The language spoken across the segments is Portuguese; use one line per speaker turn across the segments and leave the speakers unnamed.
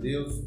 Deus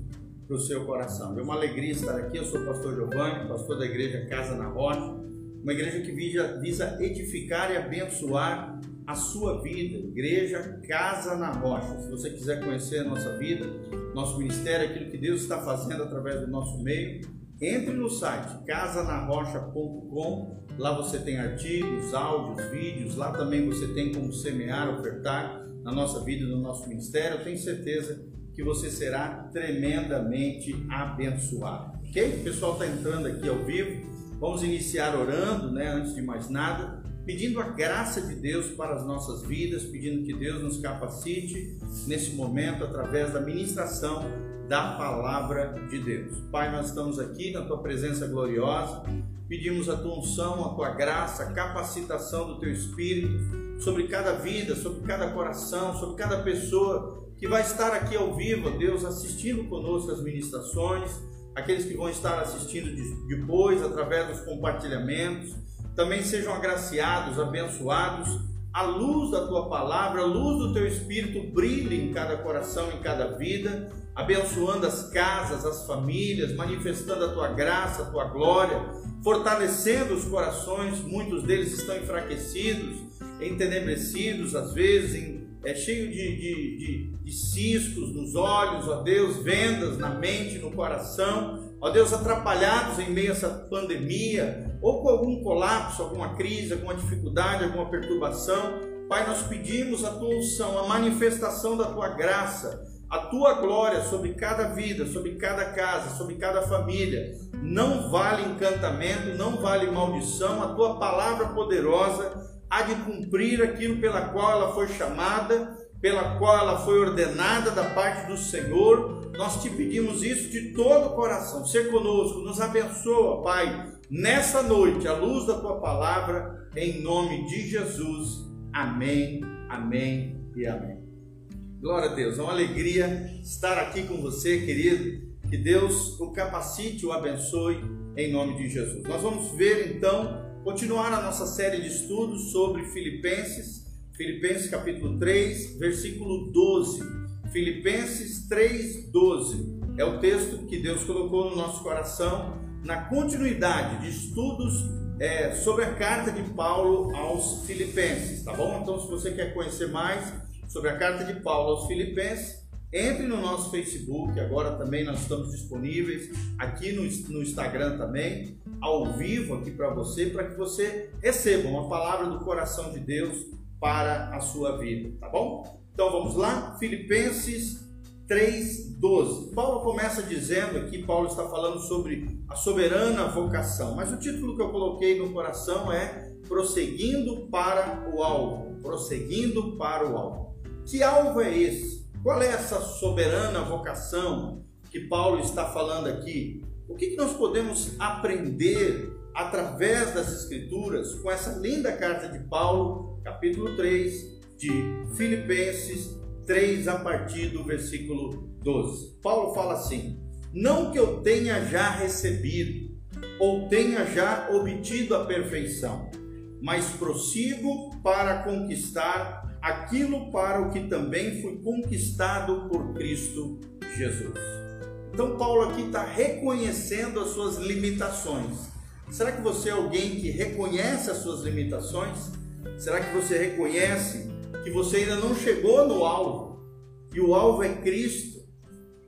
para o seu coração. É uma alegria estar aqui. Eu sou o pastor Giovanni, pastor da igreja Casa na Rocha, uma igreja que visa, edificar e abençoar a sua vida. Igreja Casa na Rocha. Se você quiser conhecer a nossa vida, nosso ministério, aquilo que Deus está fazendo através do nosso meio, entre no site casanarrocha.com. Lá você tem artigos, áudios, vídeos. Lá também você tem como semear, ofertar na nossa vida, no nosso ministério. Eu tenho certeza que você será tremendamente abençoado. Ok? O pessoal está entrando aqui ao vivo. Vamos iniciar orando, né? Antes de mais nada, pedindo a graça de Deus para as nossas vidas, pedindo que Deus nos capacite nesse momento através da ministração da palavra de Deus. Pai, nós estamos aqui na tua presença gloriosa, pedimos a tua unção, a tua graça, a capacitação do teu espírito sobre cada vida, sobre cada coração, sobre cada pessoa que vai estar aqui ao vivo, Deus, assistindo conosco as ministrações, aqueles que vão estar assistindo depois através dos compartilhamentos, também sejam agraciados, abençoados. A luz da tua palavra, a luz do teu espírito brilhe em cada coração, em cada vida, abençoando as casas, as famílias, manifestando a tua graça, a tua glória, fortalecendo os corações, muitos deles estão enfraquecidos, entenebrecidos, às vezes, em, é cheio de, de, de, de ciscos nos olhos, ó Deus, vendas na mente, no coração, ó Deus, atrapalhados em meio a essa pandemia, ou com algum colapso, alguma crise, alguma dificuldade, alguma perturbação, Pai, nós pedimos a tua unção, a manifestação da tua graça, a tua glória sobre cada vida, sobre cada casa, sobre cada família. Não vale encantamento, não vale maldição, a tua palavra poderosa há de cumprir aquilo pela qual ela foi chamada, pela qual ela foi ordenada da parte do Senhor nós te pedimos isso de todo o coração. Ser conosco, nos abençoa, Pai, nessa noite, à luz da tua palavra, em nome de Jesus. Amém, amém e amém. Glória a Deus, é uma alegria estar aqui com você, querido. Que Deus o capacite, o abençoe, em nome de Jesus. Nós vamos ver então, continuar a nossa série de estudos sobre Filipenses, Filipenses capítulo 3, versículo 12 Filipenses 3,12 é o texto que Deus colocou no nosso coração na continuidade de estudos é, sobre a carta de Paulo aos Filipenses, tá bom? Então, se você quer conhecer mais sobre a carta de Paulo aos Filipenses, entre no nosso Facebook, agora também nós estamos disponíveis aqui no, no Instagram também, ao vivo aqui para você, para que você receba uma palavra do coração de Deus para a sua vida, tá bom? Então vamos lá, Filipenses 3:12. Paulo começa dizendo aqui, Paulo está falando sobre a soberana vocação, mas o título que eu coloquei no coração é prosseguindo para o alvo, prosseguindo para o alvo. Que alvo é esse? Qual é essa soberana vocação que Paulo está falando aqui? O que, nós podemos aprender através das Escrituras com essa linda carta de Paulo, capítulo 3, de Filipenses 3, a partir do versículo 12. Paulo fala assim: Não que eu tenha já recebido ou tenha já obtido a perfeição, mas prossigo para conquistar aquilo para o que também fui conquistado por Cristo Jesus. Então, Paulo aqui está reconhecendo as suas limitações. Será que você é alguém que reconhece as suas limitações? Será que você reconhece que você ainda não chegou no alvo, e o alvo é Cristo.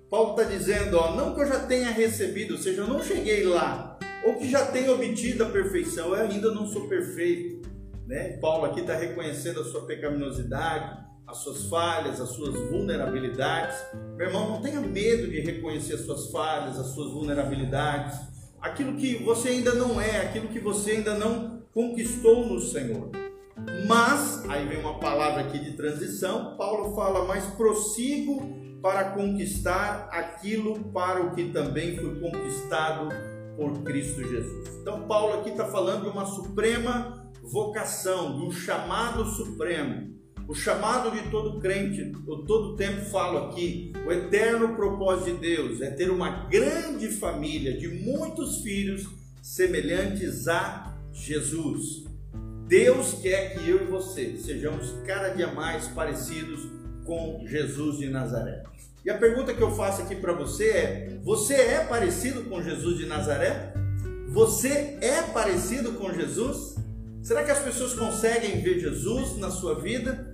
Paulo está dizendo, ó, não que eu já tenha recebido, ou seja, eu não cheguei lá, ou que já tenha obtido a perfeição, eu ainda não sou perfeito. Né? Paulo aqui está reconhecendo a sua pecaminosidade, as suas falhas, as suas vulnerabilidades. Meu irmão, não tenha medo de reconhecer as suas falhas, as suas vulnerabilidades, aquilo que você ainda não é, aquilo que você ainda não conquistou no Senhor. Mas, aí vem uma palavra aqui de transição, Paulo fala, mas prossigo para conquistar aquilo para o que também foi conquistado por Cristo Jesus. Então, Paulo aqui está falando de uma suprema vocação, um chamado supremo. O chamado de todo crente, eu todo tempo falo aqui, o eterno propósito de Deus é ter uma grande família de muitos filhos semelhantes a Jesus. Deus quer que eu e você sejamos cada dia mais parecidos com Jesus de Nazaré. E a pergunta que eu faço aqui para você é: você é parecido com Jesus de Nazaré? Você é parecido com Jesus? Será que as pessoas conseguem ver Jesus na sua vida?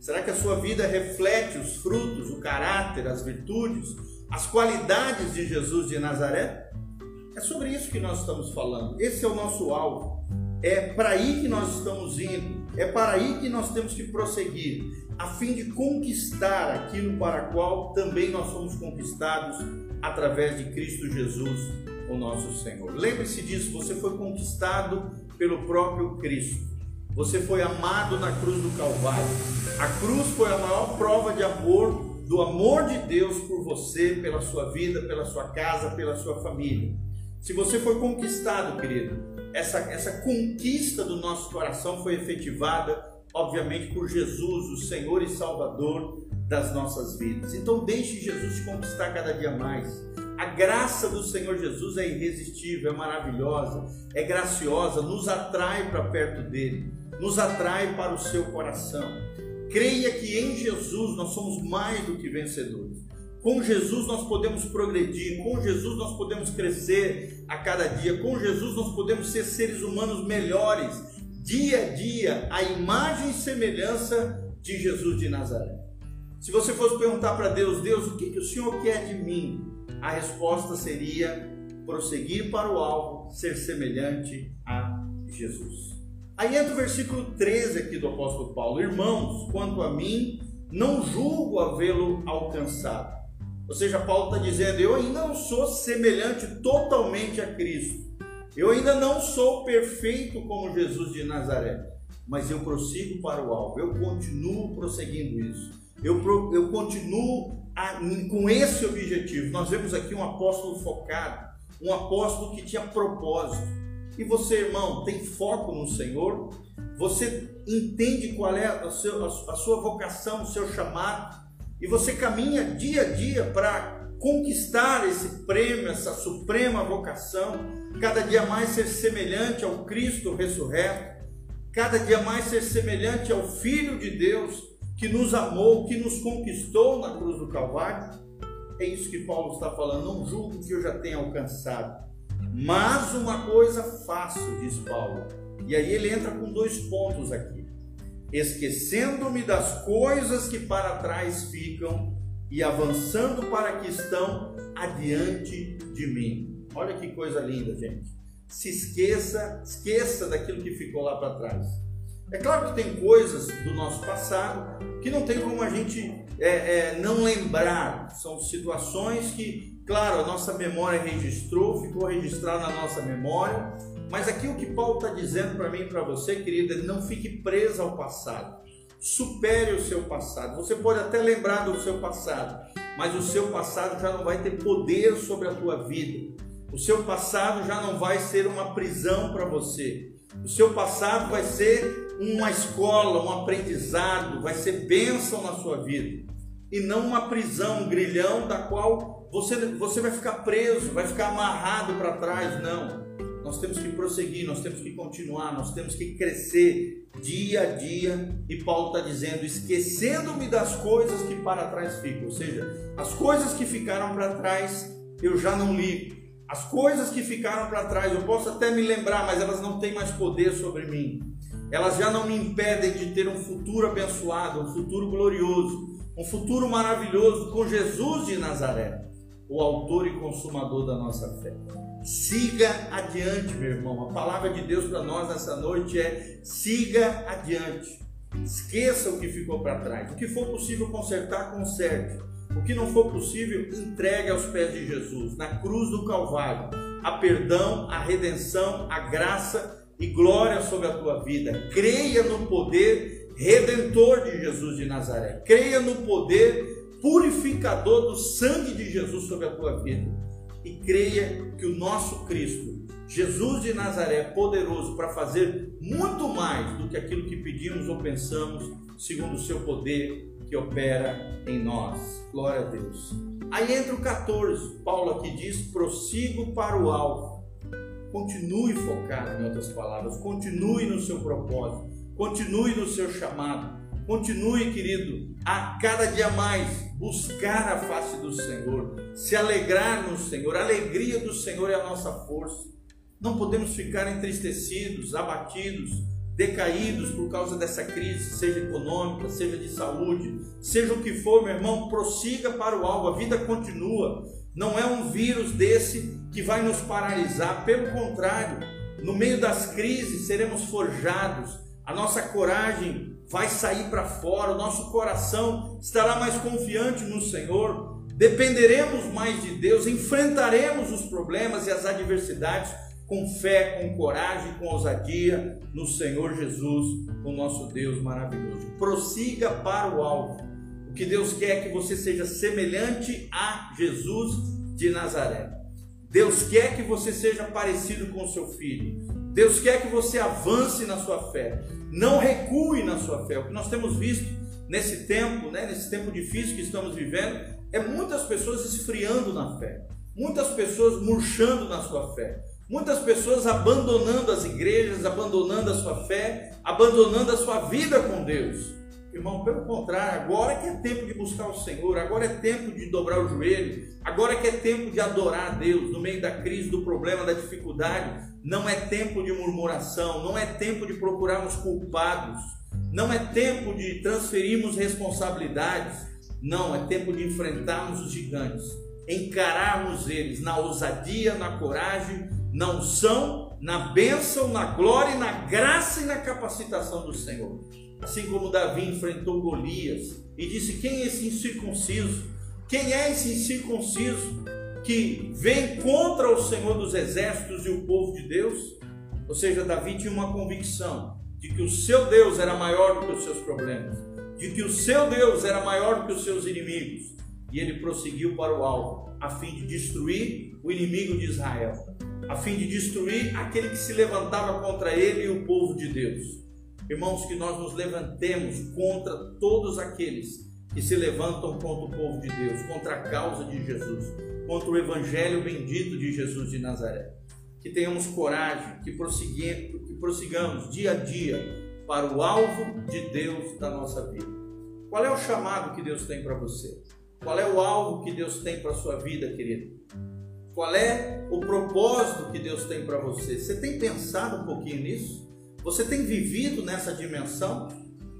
Será que a sua vida reflete os frutos, o caráter, as virtudes, as qualidades de Jesus de Nazaré? É sobre isso que nós estamos falando. Esse é o nosso alvo. É para aí que nós estamos indo. É para aí que nós temos que prosseguir, a fim de conquistar aquilo para qual também nós somos conquistados através de Cristo Jesus, o nosso Senhor. Lembre-se disso, você foi conquistado pelo próprio Cristo. Você foi amado na cruz do Calvário. A cruz foi a maior prova de amor, do amor de Deus por você, pela sua vida, pela sua casa, pela sua família. Se você foi conquistado, querido, essa, essa conquista do nosso coração foi efetivada, obviamente, por Jesus, o Senhor e Salvador das nossas vidas. Então, deixe Jesus te conquistar cada dia mais. A graça do Senhor Jesus é irresistível, é maravilhosa, é graciosa, nos atrai para perto dele nos atrai para o seu coração. Creia que em Jesus nós somos mais do que vencedores. Com Jesus nós podemos progredir, com Jesus nós podemos crescer a cada dia, com Jesus nós podemos ser seres humanos melhores, dia a dia, a imagem e semelhança de Jesus de Nazaré. Se você fosse perguntar para Deus, Deus, o que, que o Senhor quer de mim? A resposta seria prosseguir para o alvo, ser semelhante a Jesus. Aí entra o versículo 13 aqui do apóstolo Paulo: Irmãos, quanto a mim, não julgo havê-lo alcançado. Ou seja, Paulo está dizendo: Eu ainda não sou semelhante totalmente a Cristo. Eu ainda não sou perfeito como Jesus de Nazaré. Mas eu prossigo para o alvo. Eu continuo prosseguindo isso. Eu, eu continuo com esse objetivo. Nós vemos aqui um apóstolo focado, um apóstolo que tinha propósito e você, irmão, tem foco no Senhor? Você entende qual é a, seu, a sua vocação, o seu chamado? E você caminha dia a dia para conquistar esse prêmio, essa suprema vocação, cada dia mais ser semelhante ao Cristo ressurreto, cada dia mais ser semelhante ao Filho de Deus que nos amou, que nos conquistou na cruz do Calvário. É isso que Paulo está falando. Não julgo que eu já tenha alcançado mas uma coisa faço, diz Paulo. E aí ele entra com dois pontos aqui. Esquecendo-me das coisas que para trás ficam e avançando para que estão adiante de mim. Olha que coisa linda, gente. Se esqueça, esqueça daquilo que ficou lá para trás. É claro que tem coisas do nosso passado que não tem como a gente é, é, não lembrar. São situações que Claro, a nossa memória registrou, ficou registrado na nossa memória, mas aqui o que Paulo está dizendo para mim e para você, querida, não fique preso ao passado. Supere o seu passado. Você pode até lembrar do seu passado, mas o seu passado já não vai ter poder sobre a tua vida. O seu passado já não vai ser uma prisão para você. O seu passado vai ser uma escola, um aprendizado, vai ser bênção na sua vida. E não uma prisão, um grilhão da qual você, você vai ficar preso, vai ficar amarrado para trás. Não. Nós temos que prosseguir, nós temos que continuar, nós temos que crescer dia a dia. E Paulo está dizendo: esquecendo-me das coisas que para trás ficam. Ou seja, as coisas que ficaram para trás eu já não ligo. As coisas que ficaram para trás eu posso até me lembrar, mas elas não têm mais poder sobre mim. Elas já não me impedem de ter um futuro abençoado, um futuro glorioso, um futuro maravilhoso com Jesus de Nazaré o autor e consumador da nossa fé. Siga adiante, meu irmão. A palavra de Deus para nós nessa noite é: siga adiante. Esqueça o que ficou para trás. O que for possível consertar, conserte. O que não for possível, entregue aos pés de Jesus, na cruz do Calvário. A perdão, a redenção, a graça e glória sobre a tua vida. Creia no poder redentor de Jesus de Nazaré. Creia no poder purificador do sangue de Jesus sobre a tua vida. E creia que o nosso Cristo, Jesus de Nazaré, é poderoso para fazer muito mais do que aquilo que pedimos ou pensamos, segundo o seu poder que opera em nós. Glória a Deus. Aí entra o 14, Paulo aqui diz: prossigo para o alvo. Continue focado, em outras palavras, continue no seu propósito, continue no seu chamado, continue, querido, a cada dia mais buscar a face do Senhor, se alegrar no Senhor. A alegria do Senhor é a nossa força. Não podemos ficar entristecidos, abatidos, decaídos por causa dessa crise, seja econômica, seja de saúde, seja o que for, meu irmão, prossiga para o alvo, a vida continua. Não é um vírus desse que vai nos paralisar, pelo contrário, no meio das crises seremos forjados, a nossa coragem vai sair para fora, o nosso coração estará mais confiante no Senhor, dependeremos mais de Deus, enfrentaremos os problemas e as adversidades com fé, com coragem, com ousadia no Senhor Jesus, o nosso Deus maravilhoso. Prossiga para o alvo. O que Deus quer é que você seja semelhante a Jesus de Nazaré. Deus quer que você seja parecido com seu filho. Deus quer que você avance na sua fé. Não recue na sua fé. O que nós temos visto nesse tempo, né, nesse tempo difícil que estamos vivendo, é muitas pessoas esfriando na fé, muitas pessoas murchando na sua fé, Muitas pessoas abandonando as igrejas, abandonando a sua fé, abandonando a sua vida com Deus. Irmão, pelo contrário, agora que é tempo de buscar o Senhor, agora é tempo de dobrar o joelho, agora que é tempo de adorar a Deus no meio da crise, do problema, da dificuldade. Não é tempo de murmuração, não é tempo de procurarmos culpados, não é tempo de transferirmos responsabilidades, não, é tempo de enfrentarmos os gigantes, encararmos eles na ousadia, na coragem na unção, na bênção, na glória, na graça e na capacitação do Senhor. Assim como Davi enfrentou Golias e disse: Quem é esse incircunciso? Quem é esse incircunciso que vem contra o Senhor dos exércitos e o povo de Deus? Ou seja, Davi tinha uma convicção de que o seu Deus era maior do que os seus problemas, de que o seu Deus era maior do que os seus inimigos. E ele prosseguiu para o alvo, a fim de destruir o inimigo de Israel a fim de destruir aquele que se levantava contra ele e o povo de Deus. Irmãos, que nós nos levantemos contra todos aqueles que se levantam contra o povo de Deus, contra a causa de Jesus, contra o evangelho bendito de Jesus de Nazaré. Que tenhamos coragem, que, que prossigamos dia a dia para o alvo de Deus da nossa vida. Qual é o chamado que Deus tem para você? Qual é o alvo que Deus tem para a sua vida, querido? Qual é o propósito que Deus tem para você? Você tem pensado um pouquinho nisso? Você tem vivido nessa dimensão?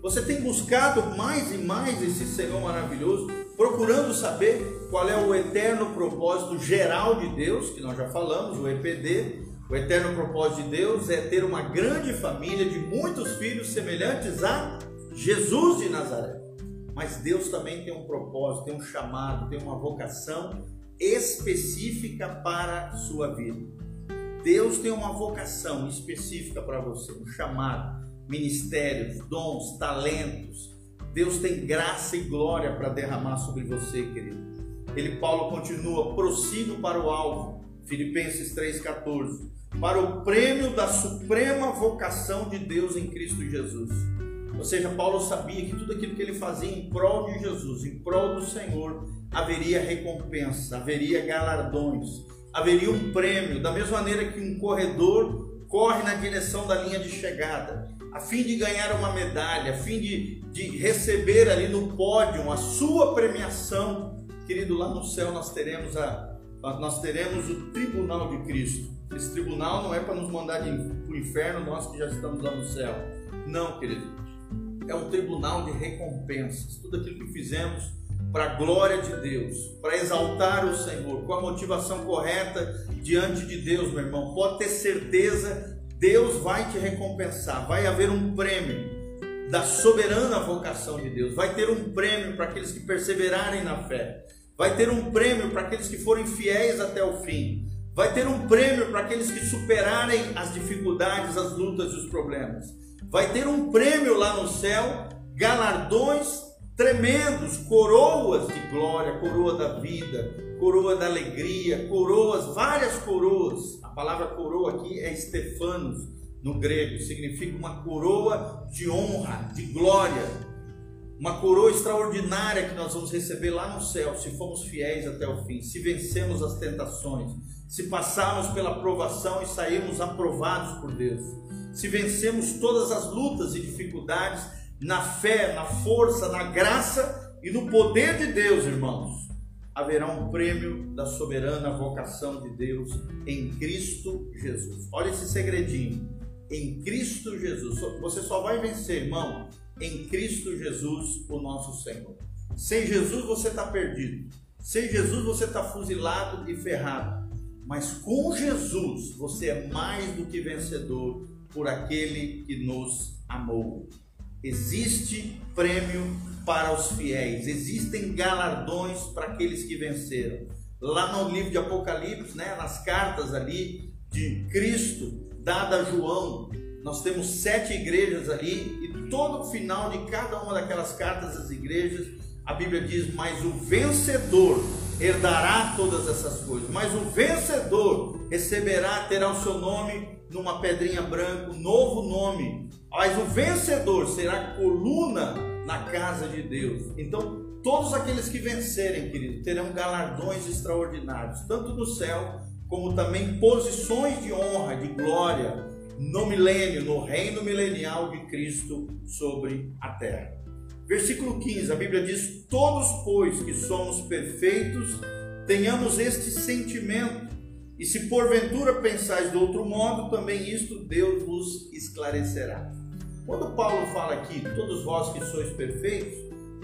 Você tem buscado mais e mais esse Senhor maravilhoso, procurando saber qual é o eterno propósito geral de Deus, que nós já falamos, o EPD. O eterno propósito de Deus é ter uma grande família de muitos filhos semelhantes a Jesus de Nazaré. Mas Deus também tem um propósito, tem um chamado, tem uma vocação específica para a sua vida. Deus tem uma vocação específica para você, um chamado, ministérios, dons, talentos. Deus tem graça e glória para derramar sobre você, querido. Ele, Paulo, continua, prossigo para o alvo, Filipenses 3,14, para o prêmio da suprema vocação de Deus em Cristo Jesus. Ou seja, Paulo sabia que tudo aquilo que ele fazia em prol de Jesus, em prol do Senhor, haveria recompensa, haveria galardões, haveria um prêmio, da mesma maneira que um corredor corre na direção da linha de chegada, a fim de ganhar uma medalha, a fim de, de receber ali no pódio a sua premiação. Querido, lá no céu nós teremos a, nós teremos o tribunal de Cristo. Esse tribunal não é para nos mandar para o inferno, nós que já estamos lá no céu. Não, querido é um tribunal de recompensas. Tudo aquilo que fizemos para a glória de Deus, para exaltar o Senhor, com a motivação correta diante de Deus, meu irmão, pode ter certeza, Deus vai te recompensar, vai haver um prêmio da soberana vocação de Deus, vai ter um prêmio para aqueles que perseverarem na fé, vai ter um prêmio para aqueles que forem fiéis até o fim, vai ter um prêmio para aqueles que superarem as dificuldades, as lutas e os problemas vai ter um prêmio lá no céu, galardões tremendos, coroas de glória, coroa da vida, coroa da alegria, coroas, várias coroas. A palavra coroa aqui é Stefanos no grego, significa uma coroa de honra, de glória, uma coroa extraordinária que nós vamos receber lá no céu, se formos fiéis até o fim, se vencemos as tentações, se passarmos pela provação e sairmos aprovados por Deus se vencemos todas as lutas e dificuldades na fé, na força, na graça E no poder de Deus, irmãos, haverá um prêmio da soberana vocação de Deus em Cristo Jesus. Olha esse segredinho. Em Cristo Jesus. Você só vai vencer, irmão, em Cristo Jesus, o nosso Senhor. Sem Jesus você está perdido. Sem Jesus você está fuzilado e ferrado. Mas com Jesus você é mais do que vencedor por aquele que nos amou. Existe prêmio para os fiéis, existem galardões para aqueles que venceram. Lá no livro de Apocalipse, né, nas cartas ali de Cristo, dada a João, nós temos sete igrejas ali e todo o final de cada uma daquelas cartas às igrejas, a Bíblia diz: Mas o vencedor herdará todas essas coisas, mas o vencedor receberá, terá o seu nome numa pedrinha branca, um novo nome, mas o vencedor será coluna na casa de Deus. Então, todos aqueles que vencerem, querido, terão galardões extraordinários, tanto no céu, como também posições de honra, de glória, no milênio, no reino milenial de Cristo sobre a terra. Versículo 15, a Bíblia diz: Todos, pois, que somos perfeitos, tenhamos este sentimento, e se porventura pensais de outro modo, também isto Deus vos esclarecerá. Quando Paulo fala aqui, todos vós que sois perfeitos,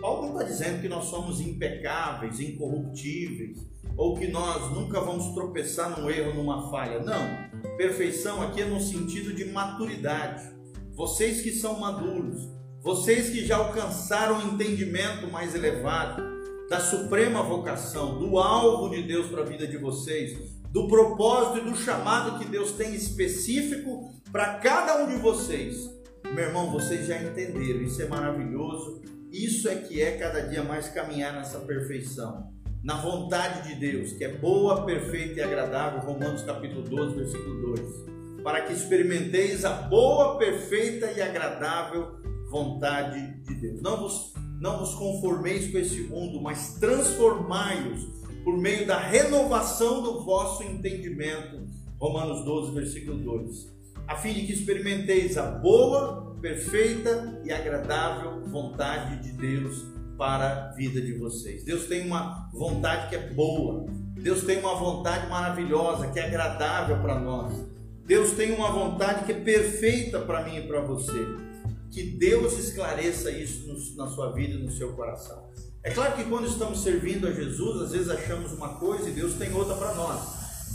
Paulo não está dizendo que nós somos impecáveis, incorruptíveis, ou que nós nunca vamos tropeçar num erro, numa falha. Não. Perfeição aqui é no sentido de maturidade. Vocês que são maduros, vocês que já alcançaram o entendimento mais elevado da suprema vocação, do alvo de Deus para a vida de vocês, do propósito e do chamado que Deus tem específico para cada um de vocês meu irmão, vocês já entenderam, isso é maravilhoso. Isso é que é cada dia mais caminhar nessa perfeição, na vontade de Deus, que é boa, perfeita e agradável. Romanos capítulo 12, versículo 2. Para que experimenteis a boa, perfeita e agradável vontade de Deus. Não vos, não vos conformeis com esse mundo, mas transformai-os por meio da renovação do vosso entendimento. Romanos 12, versículo 2 a fim de que experimenteis a boa, perfeita e agradável vontade de Deus para a vida de vocês. Deus tem uma vontade que é boa. Deus tem uma vontade maravilhosa, que é agradável para nós. Deus tem uma vontade que é perfeita para mim e para você. Que Deus esclareça isso no, na sua vida e no seu coração. É claro que quando estamos servindo a Jesus, às vezes achamos uma coisa e Deus tem outra para nós.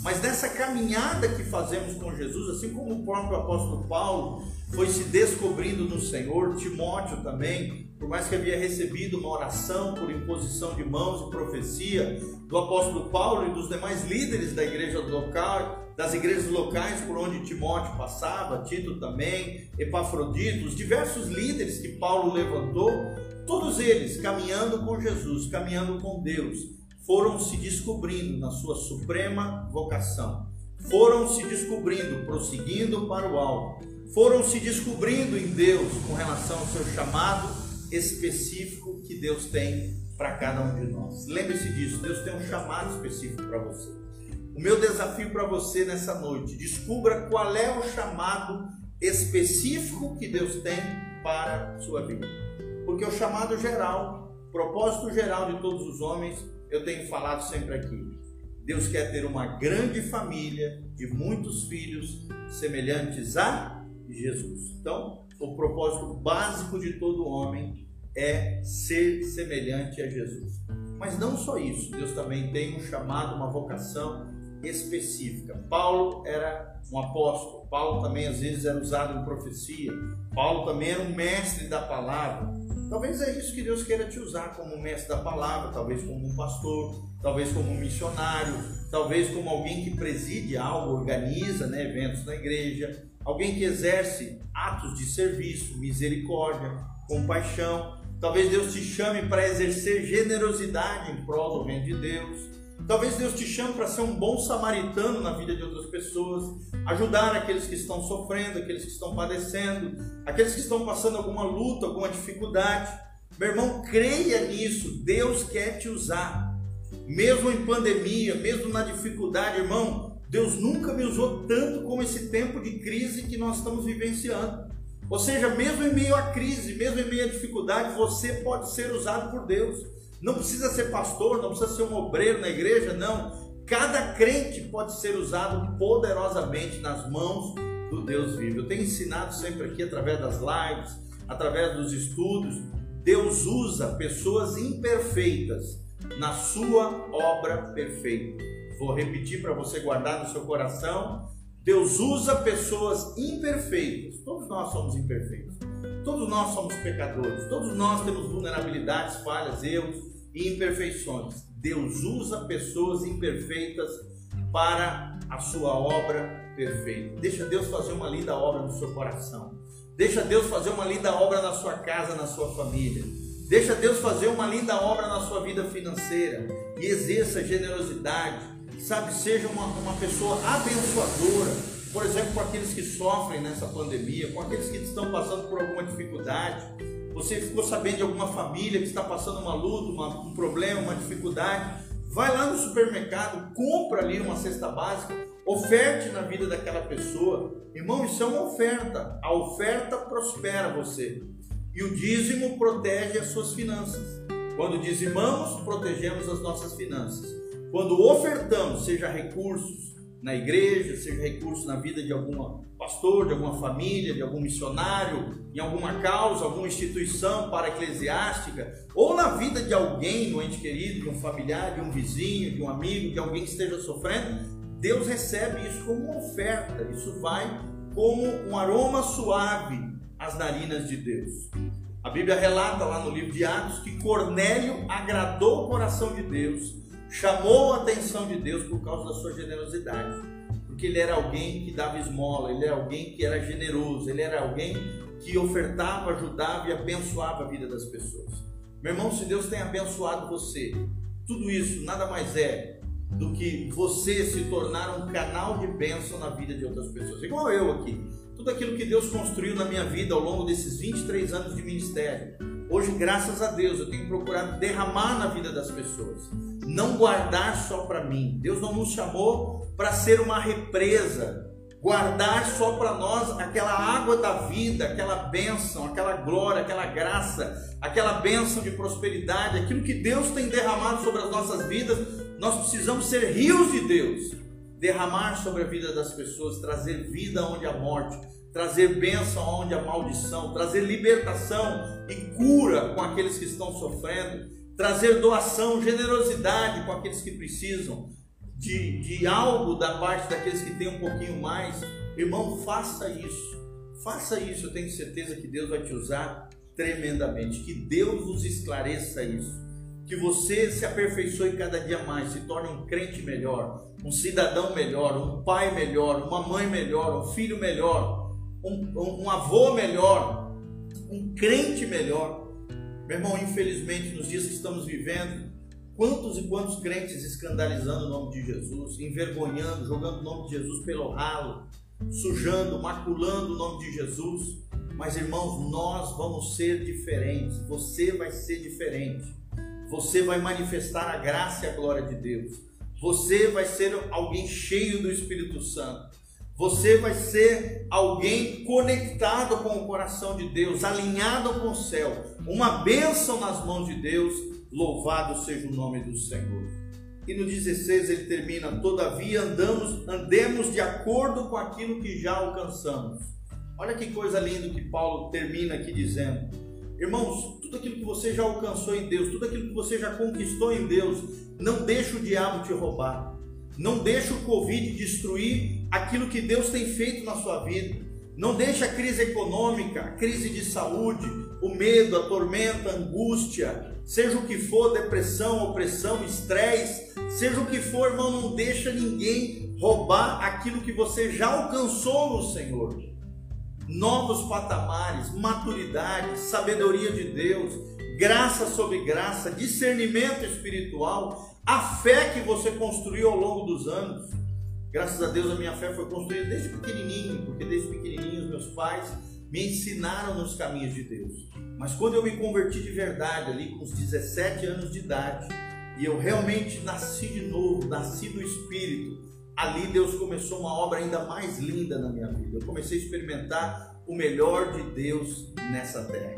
Mas nessa caminhada que fazemos com Jesus, assim como o próprio apóstolo Paulo foi se descobrindo no Senhor, Timóteo também, por mais que havia recebido uma oração por imposição de mãos e profecia do apóstolo Paulo e dos demais líderes da igreja local, das igrejas locais por onde Timóteo passava, Tito também, Epafrodito, os diversos líderes que Paulo levantou, todos eles caminhando com Jesus, caminhando com Deus foram se descobrindo na sua suprema vocação, foram se descobrindo, prosseguindo para o alto, foram se descobrindo em Deus com relação ao seu chamado específico que Deus tem para cada um de nós. Lembre-se disso, Deus tem um chamado específico para você. O meu desafio para você nessa noite, descubra qual é o chamado específico que Deus tem para a sua vida. Porque o chamado geral, propósito geral de todos os homens eu tenho falado sempre aqui. Deus quer ter uma grande família de muitos filhos semelhantes a Jesus. Então, o propósito básico de todo homem é ser semelhante a Jesus. Mas não só isso, Deus também tem um chamado, uma vocação específica. Paulo era um apóstolo, Paulo também às vezes era usado em profecia, Paulo também era um mestre da palavra. Talvez é isso que Deus queira te usar como mestre da palavra, talvez como um pastor, talvez como um missionário, talvez como alguém que preside algo, organiza né, eventos na igreja, alguém que exerce atos de serviço, misericórdia, compaixão. Talvez Deus te chame para exercer generosidade em prol do reino de Deus. Talvez Deus te chame para ser um bom samaritano na vida de outras pessoas, ajudar aqueles que estão sofrendo, aqueles que estão padecendo, aqueles que estão passando alguma luta, alguma dificuldade. Meu irmão, creia nisso. Deus quer te usar. Mesmo em pandemia, mesmo na dificuldade, irmão, Deus nunca me usou tanto como esse tempo de crise que nós estamos vivenciando. Ou seja, mesmo em meio à crise, mesmo em meio à dificuldade, você pode ser usado por Deus. Não precisa ser pastor, não precisa ser um obreiro na igreja, não. Cada crente pode ser usado poderosamente nas mãos do Deus vivo. Eu tenho ensinado sempre aqui através das lives, através dos estudos. Deus usa pessoas imperfeitas na sua obra perfeita. Vou repetir para você guardar no seu coração. Deus usa pessoas imperfeitas. Todos nós somos imperfeitos. Todos nós somos pecadores. Todos nós temos vulnerabilidades, falhas, erros e imperfeições. Deus usa pessoas imperfeitas para a sua obra perfeita. Deixa Deus fazer uma linda obra no seu coração. Deixa Deus fazer uma linda obra na sua casa, na sua família. Deixa Deus fazer uma linda obra na sua vida financeira e exerça generosidade, sabe? Seja uma, uma pessoa abençoadora, por exemplo, com aqueles que sofrem nessa pandemia, com aqueles que estão passando por alguma dificuldade. Você ficou sabendo de alguma família que está passando uma luta, uma, um problema, uma dificuldade. Vai lá no supermercado, compra ali uma cesta básica, oferte na vida daquela pessoa. Irmão, isso é uma oferta. A oferta prospera você. E o dízimo protege as suas finanças. Quando dizimamos, protegemos as nossas finanças. Quando ofertamos, seja recursos na igreja, seja recursos na vida de algum pastor, de alguma família, de algum missionário, em alguma causa, alguma instituição para eclesiástica, ou na vida de alguém, um ente querido, de um familiar, de um vizinho, de um amigo, de alguém que esteja sofrendo, Deus recebe isso como uma oferta. Isso vai como um aroma suave às narinas de Deus. A Bíblia relata lá no livro de Atos que Cornélio agradou o coração de Deus chamou a atenção de Deus por causa da sua generosidade. Porque ele era alguém que dava esmola, ele era alguém que era generoso, ele era alguém que ofertava, ajudava e abençoava a vida das pessoas. Meu irmão, se Deus tem abençoado você, tudo isso nada mais é do que você se tornar um canal de bênção na vida de outras pessoas. Igual eu aqui. Tudo aquilo que Deus construiu na minha vida ao longo desses 23 anos de ministério. Hoje, graças a Deus, eu tenho procurado derramar na vida das pessoas não guardar só para mim. Deus não nos chamou para ser uma represa, guardar só para nós aquela água da vida, aquela bênção, aquela glória, aquela graça, aquela bênção de prosperidade, aquilo que Deus tem derramado sobre as nossas vidas. Nós precisamos ser rios de Deus, derramar sobre a vida das pessoas, trazer vida onde há morte, trazer bênção onde há maldição, trazer libertação e cura com aqueles que estão sofrendo trazer doação, generosidade com aqueles que precisam de, de algo da parte daqueles que têm um pouquinho mais. Irmão, faça isso. Faça isso, eu tenho certeza que Deus vai te usar tremendamente. Que Deus nos esclareça isso. Que você se aperfeiçoe cada dia mais, se torne um crente melhor, um cidadão melhor, um pai melhor, uma mãe melhor, um filho melhor, um, um, avô melhor, um crente melhor meu irmão, infelizmente, nos dias que estamos vivendo, quantos e quantos crentes escandalizando o nome de Jesus, envergonhando, jogando o nome de Jesus pelo ralo, sujando, maculando o nome de Jesus. Mas, irmãos, nós vamos ser diferentes. Você vai ser diferente. Você vai manifestar a graça e a glória de Deus. Você vai ser alguém cheio do Espírito Santo. Você vai ser alguém conectado com o coração de Deus, alinhado com o céu, uma bênção nas mãos de Deus. Louvado seja o nome do Senhor. E no 16 ele termina: Todavia andamos, andemos de acordo com aquilo que já alcançamos. Olha que coisa linda que Paulo termina aqui dizendo. Irmãos, tudo aquilo que você já alcançou em Deus, tudo aquilo que você já conquistou em Deus, não deixa o diabo te roubar. Não deixa o Covid destruir aquilo que Deus tem feito na sua vida. Não deixa a crise econômica, a crise de saúde, o medo, a tormenta, a angústia, seja o que for, depressão, opressão, estresse, seja o que for, irmão, não deixa ninguém roubar aquilo que você já alcançou no Senhor. Novos patamares, maturidade, sabedoria de Deus, graça sobre graça, discernimento espiritual, a fé que você construiu ao longo dos anos. Graças a Deus a minha fé foi construída desde pequenininho, porque desde pequenininho os meus pais me ensinaram nos caminhos de Deus. Mas quando eu me converti de verdade, ali com os 17 anos de idade, e eu realmente nasci de novo, nasci do Espírito, ali Deus começou uma obra ainda mais linda na minha vida. Eu comecei a experimentar o melhor de Deus nessa terra.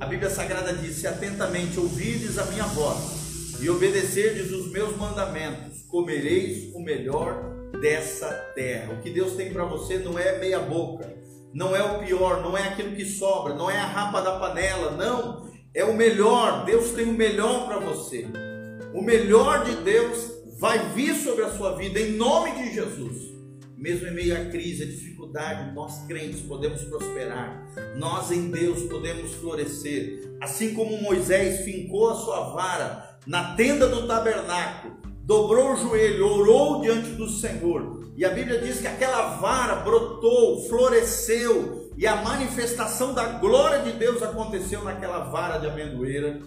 A Bíblia Sagrada diz: Se atentamente ouvides a minha voz e obedecerdes os meus mandamentos, comereis o melhor dessa terra. O que Deus tem para você não é meia boca, não é o pior, não é aquilo que sobra, não é a rapa da panela, não. É o melhor. Deus tem o melhor para você. O melhor de Deus vai vir sobre a sua vida em nome de Jesus. Mesmo em meio à crise, à dificuldade, nós crentes podemos prosperar. Nós em Deus podemos florescer. Assim como Moisés fincou a sua vara na tenda do tabernáculo, dobrou o joelho, orou diante do Senhor. E a Bíblia diz que aquela vara brotou, floresceu, e a manifestação da glória de Deus aconteceu naquela vara de amendoeira.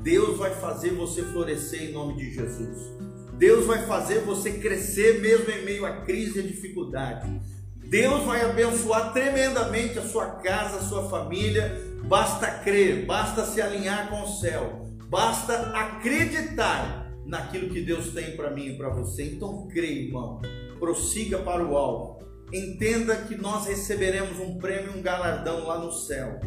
Deus vai fazer você florescer em nome de Jesus. Deus vai fazer você crescer mesmo em meio à crise e dificuldade. Deus vai abençoar tremendamente a sua casa, a sua família. Basta crer, basta se alinhar com o céu, basta acreditar naquilo que Deus tem para mim e para você. Então creia, irmão. Prossiga para o alvo. Entenda que nós receberemos um prêmio, um galardão lá no céu.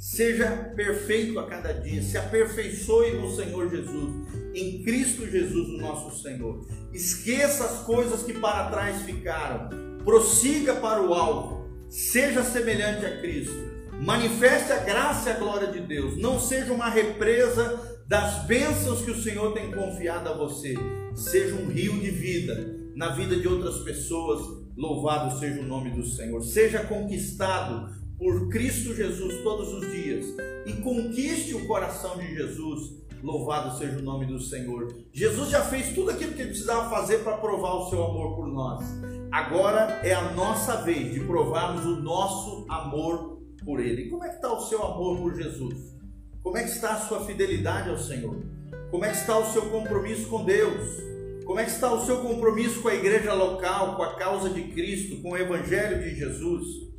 Seja perfeito a cada dia, se aperfeiçoe no Senhor Jesus, em Cristo Jesus, o nosso Senhor. Esqueça as coisas que para trás ficaram, prossiga para o alvo, seja semelhante a Cristo, manifeste a graça e a glória de Deus, não seja uma represa das bênçãos que o Senhor tem confiado a você. Seja um rio de vida na vida de outras pessoas. Louvado seja o nome do Senhor. Seja conquistado por Cristo Jesus todos os dias e conquiste o coração de Jesus. Louvado seja o nome do Senhor. Jesus já fez tudo aquilo que ele precisava fazer para provar o seu amor por nós. Agora é a nossa vez de provarmos o nosso amor por Ele. Como é que está o seu amor por Jesus? Como é que está a sua fidelidade ao Senhor? Como é que está o seu compromisso com Deus? Como é que está o seu compromisso com a igreja local, com a causa de Cristo, com o evangelho de Jesus?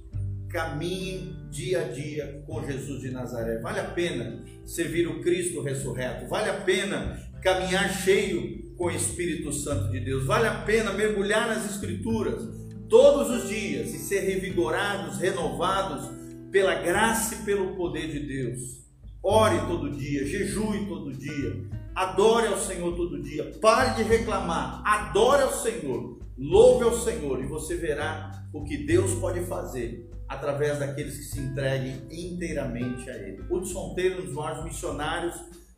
Caminhe dia a dia com Jesus de Nazaré. Vale a pena servir o Cristo ressurreto. Vale a pena caminhar cheio com o Espírito Santo de Deus. Vale a pena mergulhar nas Escrituras todos os dias e ser revigorados, renovados pela graça e pelo poder de Deus. Ore todo dia, jejue todo dia, adore ao Senhor todo dia, pare de reclamar, adore ao Senhor, louve ao Senhor e você verá o que Deus pode fazer através daqueles que se entreguem inteiramente a Ele. Hudson Taylor, um dos maiores missionários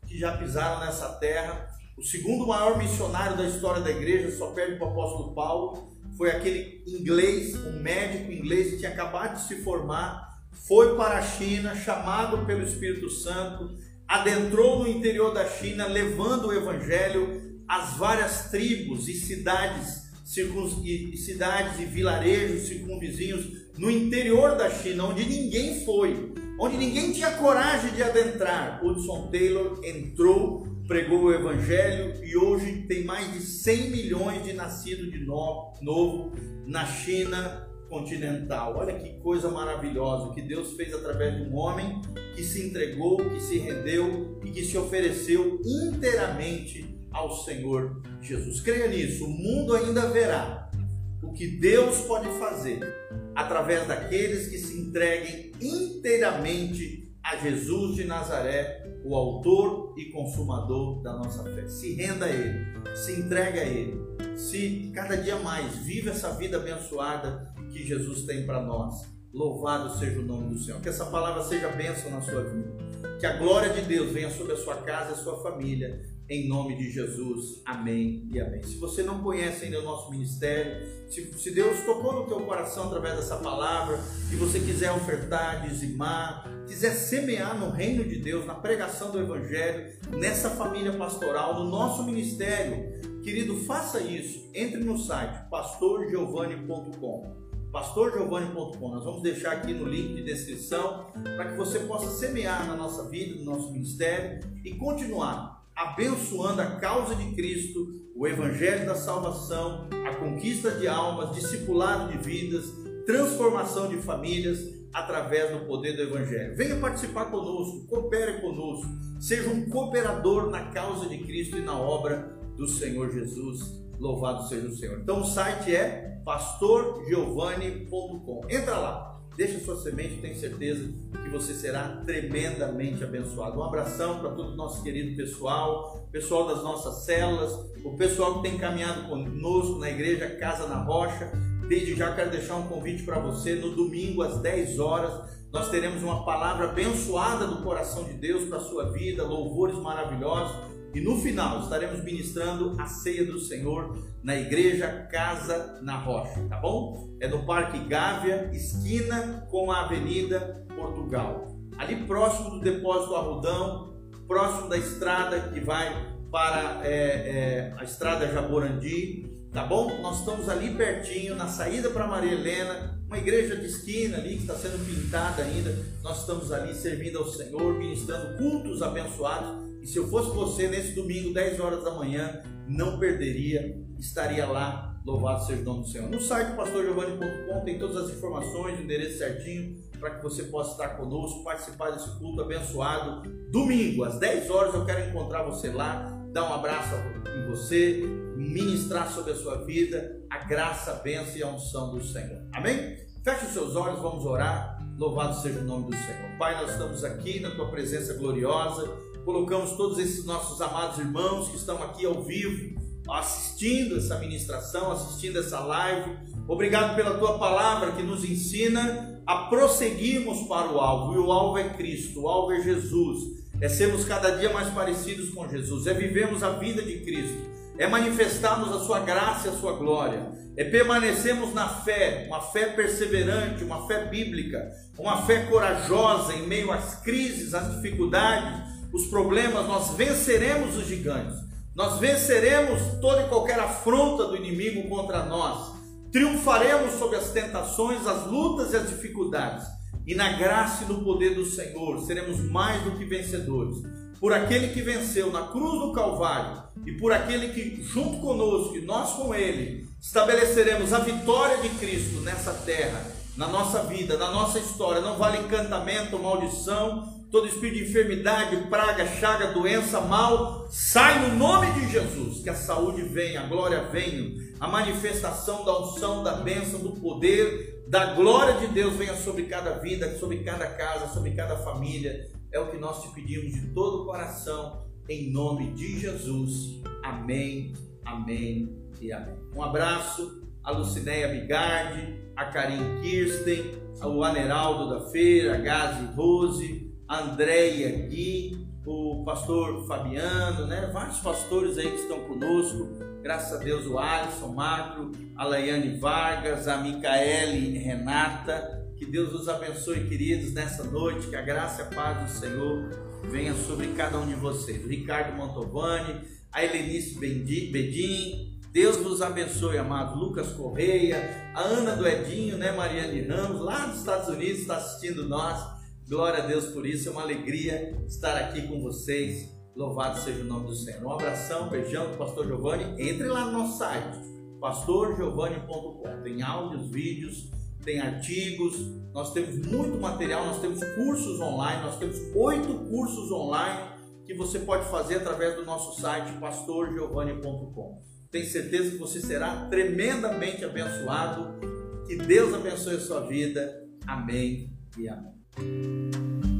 que já pisaram nessa terra, o segundo maior missionário da história da igreja, só perde para o apóstolo Paulo, foi aquele inglês, um médico inglês que tinha acabado de se formar foi para a China, chamado pelo Espírito Santo, adentrou no interior da China, levando o Evangelho às várias tribos e cidades, e cidades e vilarejos circunvizinhos no interior da China, onde ninguém foi, onde ninguém tinha coragem de adentrar. Hudson Taylor entrou, pregou o Evangelho e hoje tem mais de 100 milhões de nascidos de novo na China continental. Olha que coisa maravilhosa que Deus fez através de um homem que se entregou, que se rendeu e que se ofereceu inteiramente ao Senhor Jesus. Creia nisso, o mundo ainda verá o que Deus pode fazer através daqueles que se entreguem inteiramente a Jesus de Nazaré, o autor e consumador da nossa fé. Se renda a Ele, se entregue a Ele, se cada dia mais viva essa vida abençoada que Jesus tem para nós. Louvado seja o nome do Senhor. Que essa palavra seja bênção na sua vida. Que a glória de Deus venha sobre a sua casa e a sua família. Em nome de Jesus. Amém e amém. Se você não conhece ainda o nosso ministério, se, se Deus tocou no teu coração através dessa palavra, e você quiser ofertar, dizimar, quiser semear no reino de Deus, na pregação do Evangelho, nessa família pastoral, no nosso ministério, querido, faça isso. Entre no site pastorgiovanni.com pastorgiovanni.com. Nós vamos deixar aqui no link de descrição para que você possa semear na nossa vida, no nosso ministério e continuar abençoando a causa de Cristo, o evangelho da salvação, a conquista de almas, discipulado de vidas, transformação de famílias através do poder do evangelho. Venha participar conosco, coopere conosco, seja um cooperador na causa de Cristo e na obra do Senhor Jesus. Louvado seja o Senhor. Então o site é pastorgiovanni.com. Entra lá, Deixa sua semente, tenho certeza que você será tremendamente abençoado. Um abração para todo o nosso querido pessoal, pessoal das nossas células, o pessoal que tem caminhado conosco na igreja Casa na Rocha. Desde já quero deixar um convite para você no domingo às 10 horas. Nós teremos uma palavra abençoada do coração de Deus para a sua vida, louvores maravilhosos e no final estaremos ministrando a ceia do Senhor na igreja Casa na Rocha, tá bom? É no Parque Gávea, esquina com a Avenida Portugal. Ali próximo do depósito Arrudão, próximo da estrada que vai para é, é, a estrada Jaborandi, tá bom? Nós estamos ali pertinho, na saída para Maria Helena, uma igreja de esquina ali que está sendo pintada ainda. Nós estamos ali servindo ao Senhor, ministrando cultos abençoados e se eu fosse você nesse domingo, 10 horas da manhã, não perderia, estaria lá. Louvado seja o nome do Senhor. No site pastorgiovanni.com tem todas as informações, o endereço certinho, para que você possa estar conosco, participar desse culto abençoado. Domingo, às 10 horas, eu quero encontrar você lá, dar um abraço em você, ministrar sobre a sua vida a graça, a bênção e a unção do Senhor. Amém? Feche os seus olhos, vamos orar. Louvado seja o nome do Senhor. Pai, nós estamos aqui na tua presença gloriosa colocamos todos esses nossos amados irmãos que estão aqui ao vivo, assistindo essa ministração, assistindo essa live. Obrigado pela tua palavra que nos ensina a prosseguirmos para o alvo, e o alvo é Cristo, o alvo é Jesus. É sermos cada dia mais parecidos com Jesus, é vivermos a vida de Cristo, é manifestarmos a sua graça e a sua glória, é permanecermos na fé, uma fé perseverante, uma fé bíblica, uma fé corajosa em meio às crises, às dificuldades, os problemas, nós venceremos os gigantes, nós venceremos toda e qualquer afronta do inimigo contra nós, triunfaremos sobre as tentações, as lutas e as dificuldades, e na graça e no poder do Senhor seremos mais do que vencedores. Por aquele que venceu na cruz do Calvário e por aquele que, junto conosco e nós com ele, estabeleceremos a vitória de Cristo nessa terra, na nossa vida, na nossa história. Não vale encantamento, maldição, todo espírito de enfermidade, praga, chaga, doença, mal, sai no nome de Jesus. Que a saúde venha, a glória venha, a manifestação da unção, da bênção, do poder, da glória de Deus venha sobre cada vida, sobre cada casa, sobre cada família. É o que nós te pedimos de todo o coração, em nome de Jesus. Amém, amém e amém. Um abraço a Lucinéia Bigardi, a Karim Kirsten, o Aneraldo da Feira, a Gazi Rose, Andréia Gui, o pastor Fabiano, né? Vários pastores aí que estão conosco. Graças a Deus, o Alisson Macro, a Laiane Vargas, a Micaele Renata. Que Deus os abençoe, queridos, nessa noite. Que a graça e a paz do Senhor venha sobre cada um de vocês. Ricardo Montovani, a Helenice Bedim. Deus vos abençoe, amado. Lucas Correia, a Ana do Edinho, né? Mariane Ramos, lá dos Estados Unidos, está assistindo nós. Glória a Deus por isso, é uma alegria estar aqui com vocês. Louvado seja o nome do Senhor. Um abração, beijão do Pastor Giovanni. Entre lá no nosso site, pastorgiovanni.com. Tem áudios, vídeos, tem artigos, nós temos muito material, nós temos cursos online, nós temos oito cursos online que você pode fazer através do nosso site pastorgiovanni.com. Tenho certeza que você será tremendamente abençoado. Que Deus abençoe a sua vida. Amém e amém.